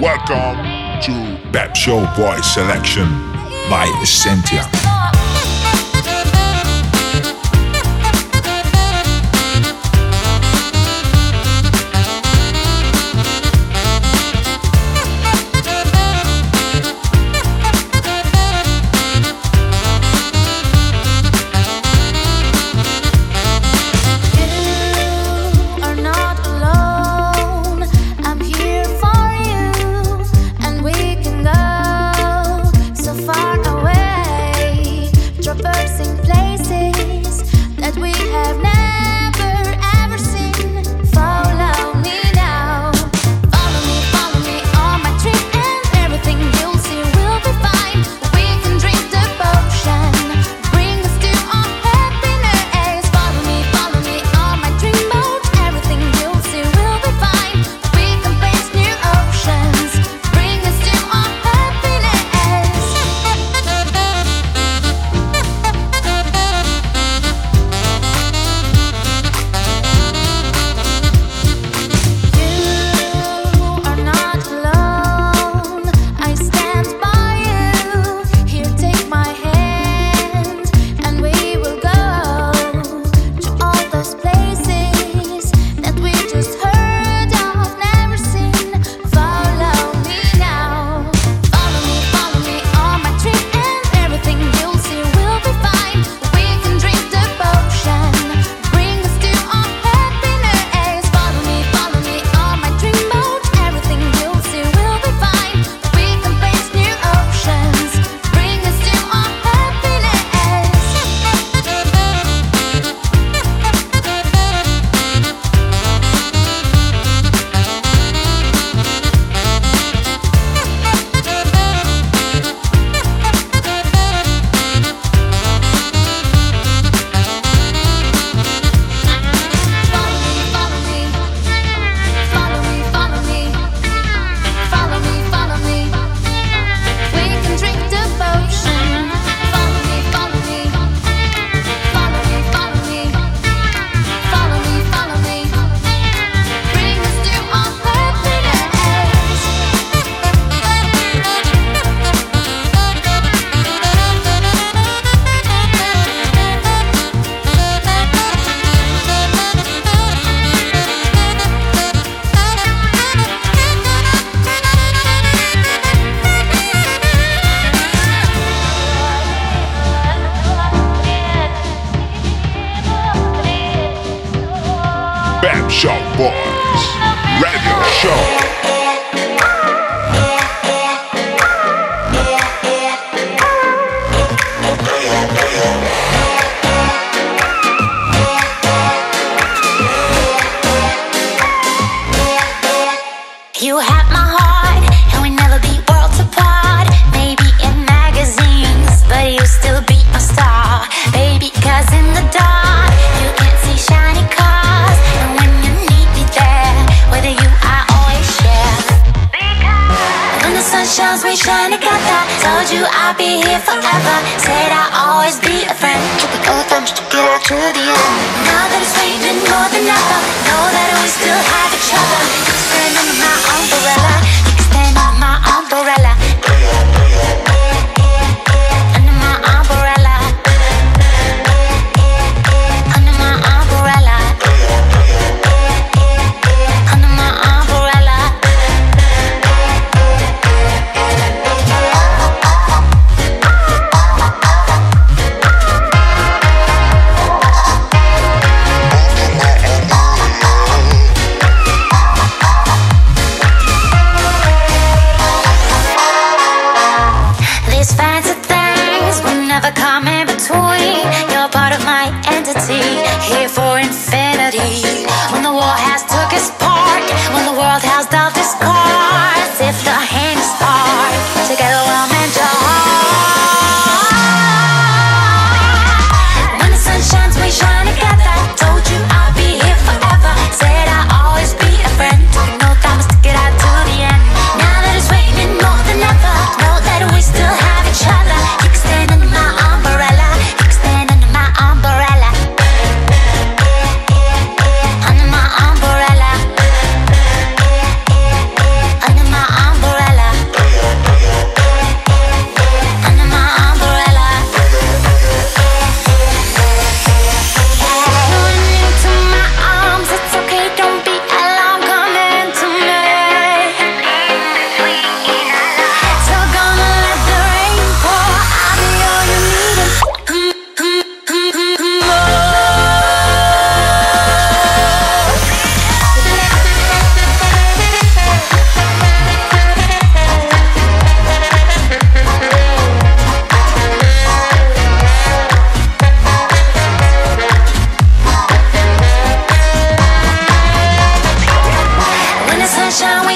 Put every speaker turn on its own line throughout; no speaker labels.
Welcome to Pep Show Boys Selection by Essentia.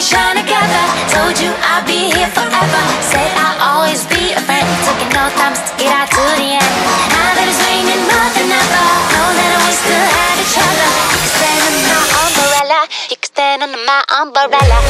shine together. Told you I'd be here forever. Said I'll always be a friend. Took no time to get out to the end. Now that it's raining more than ever, know that we still have each other. You can stand under my umbrella. You can stand under my umbrella.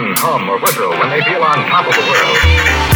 Men hum or whistle when they feel on top of the world.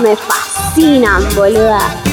Me
fascina, boluda.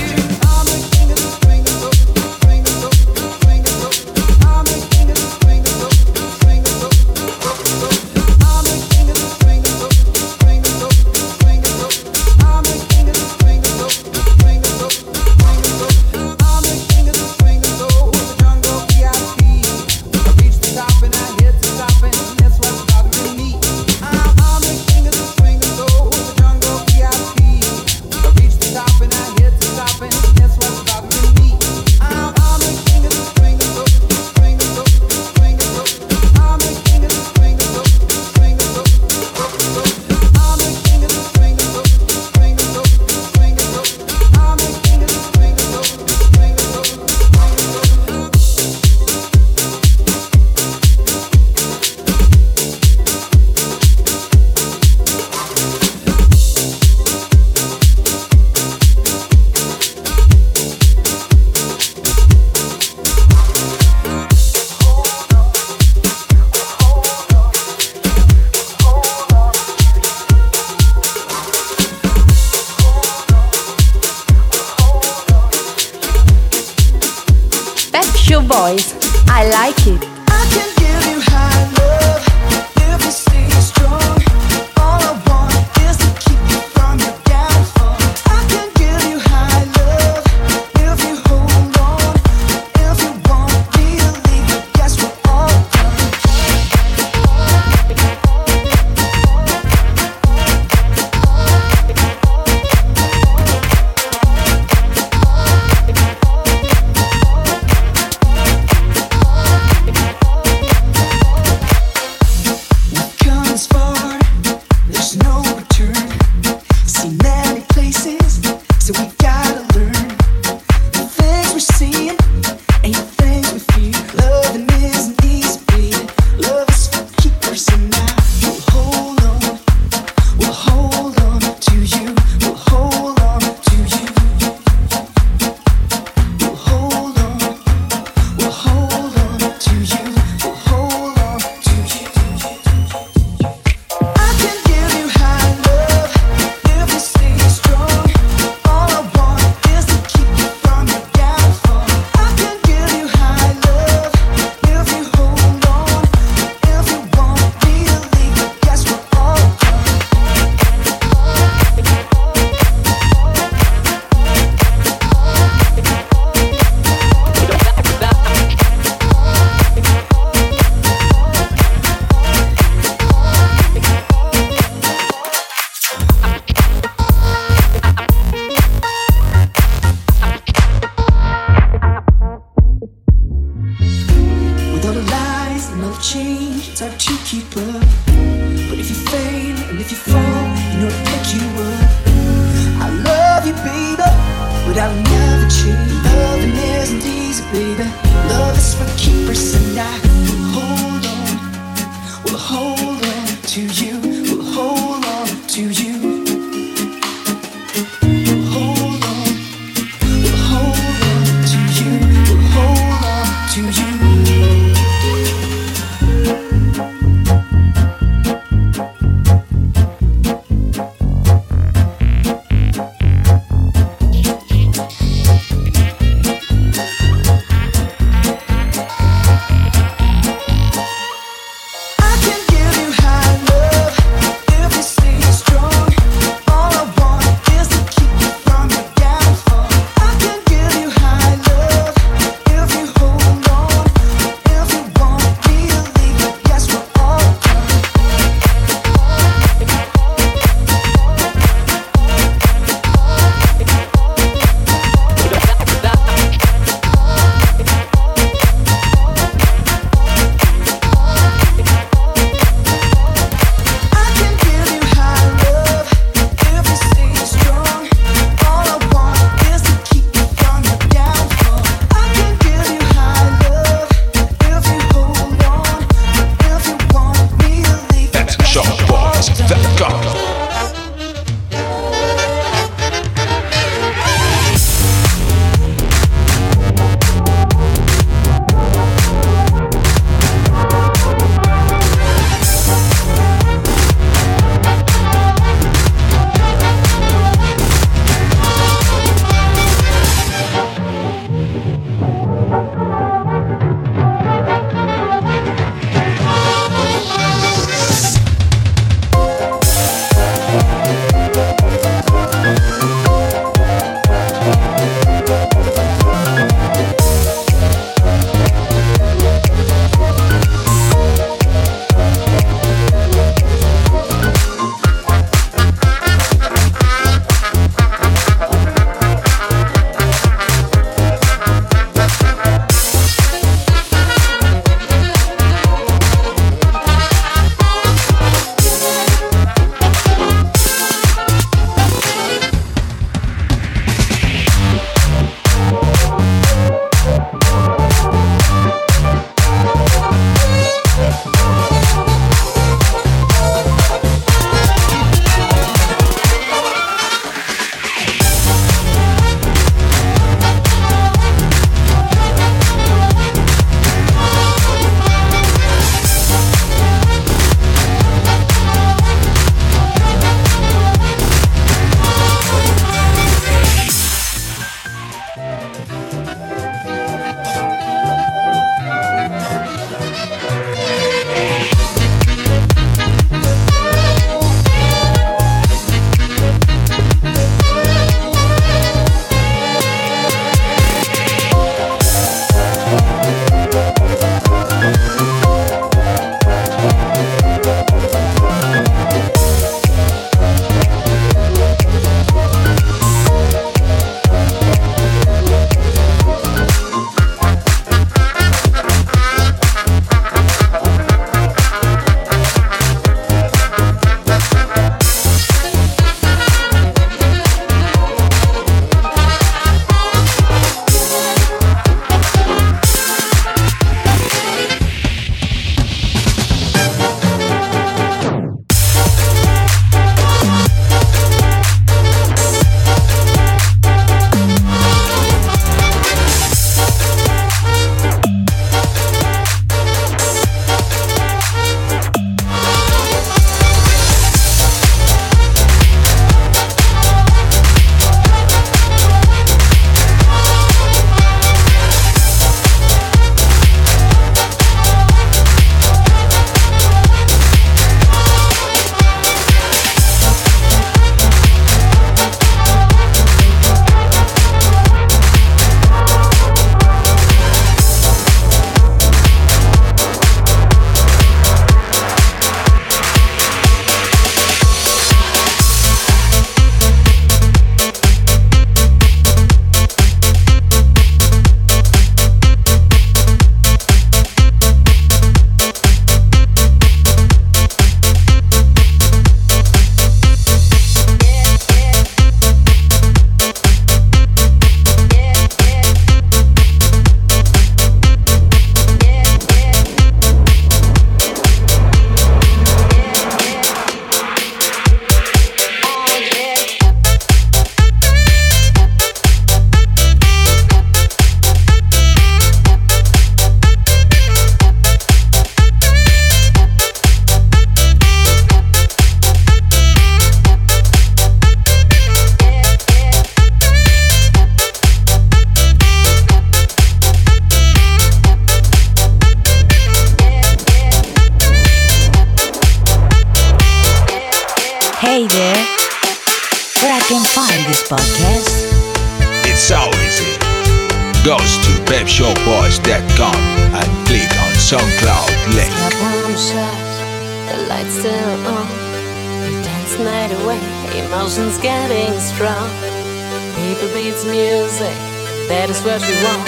says she.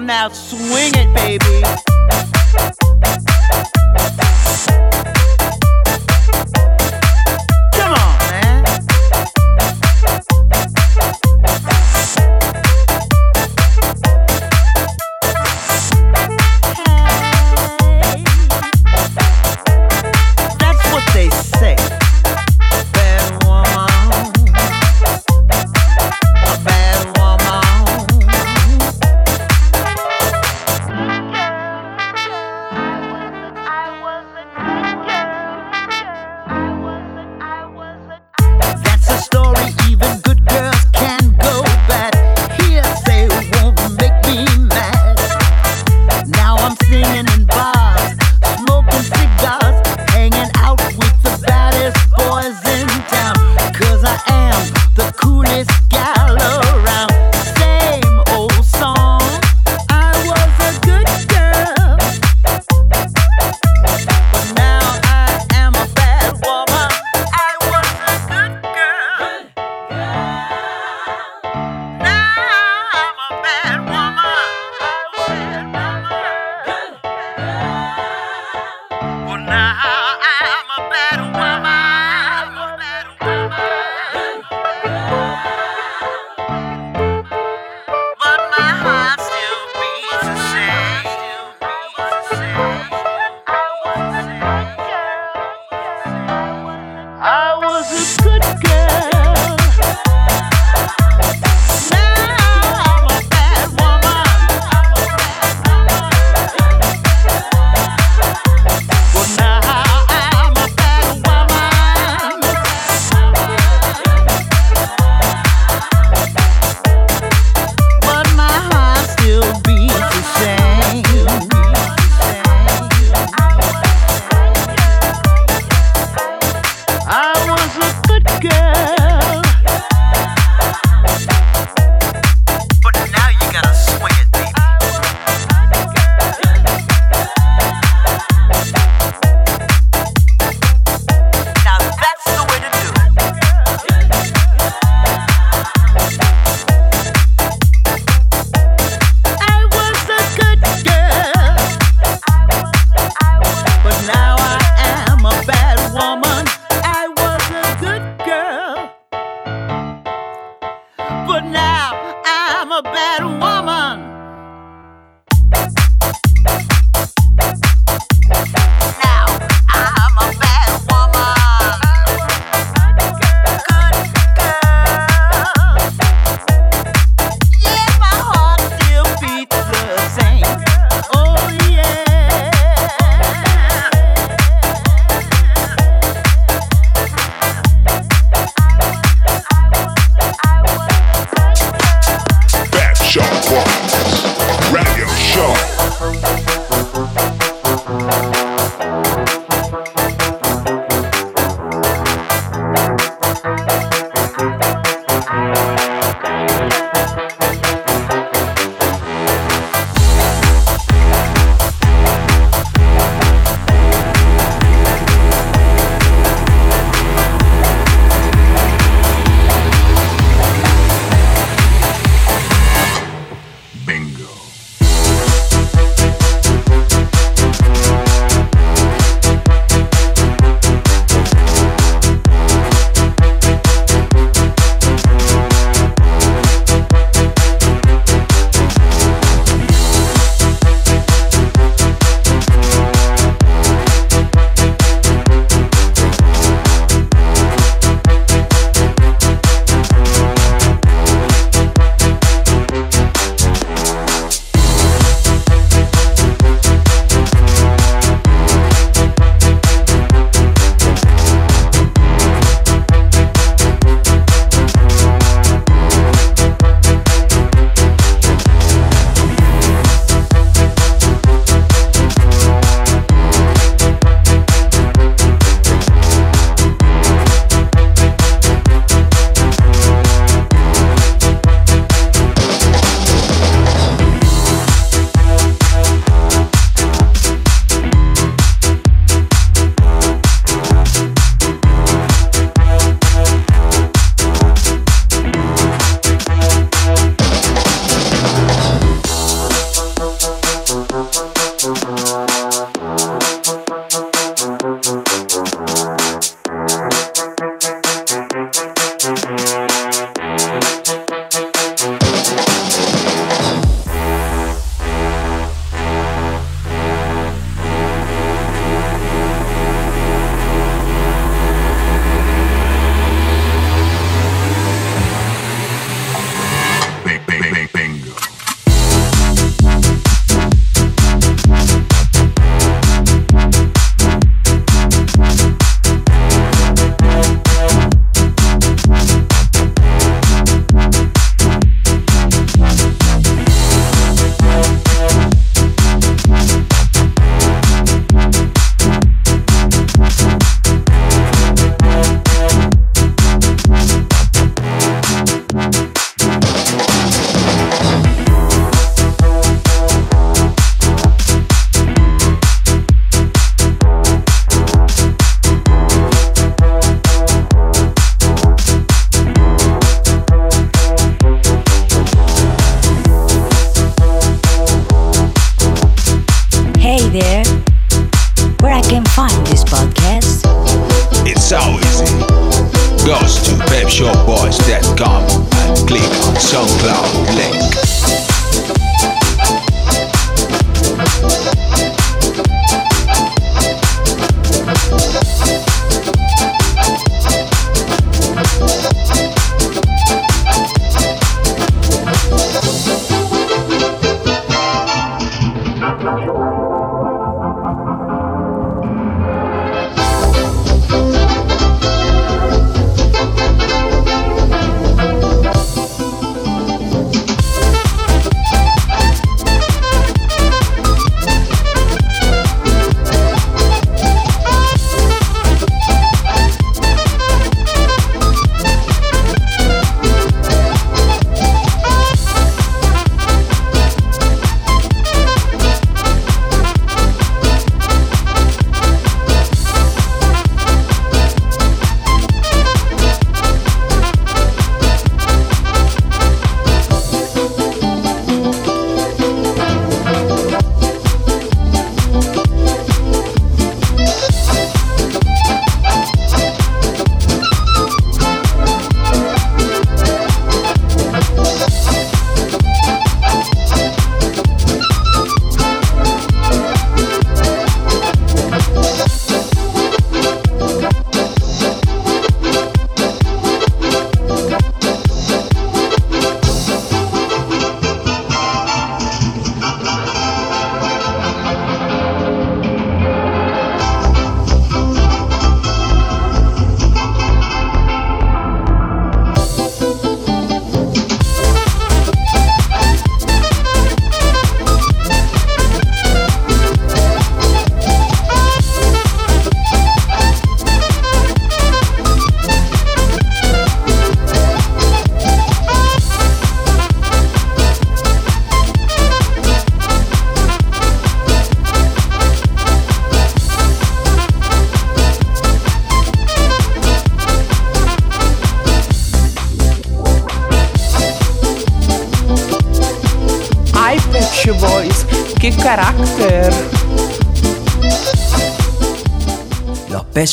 Shop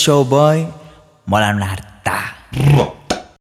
showboy, Molan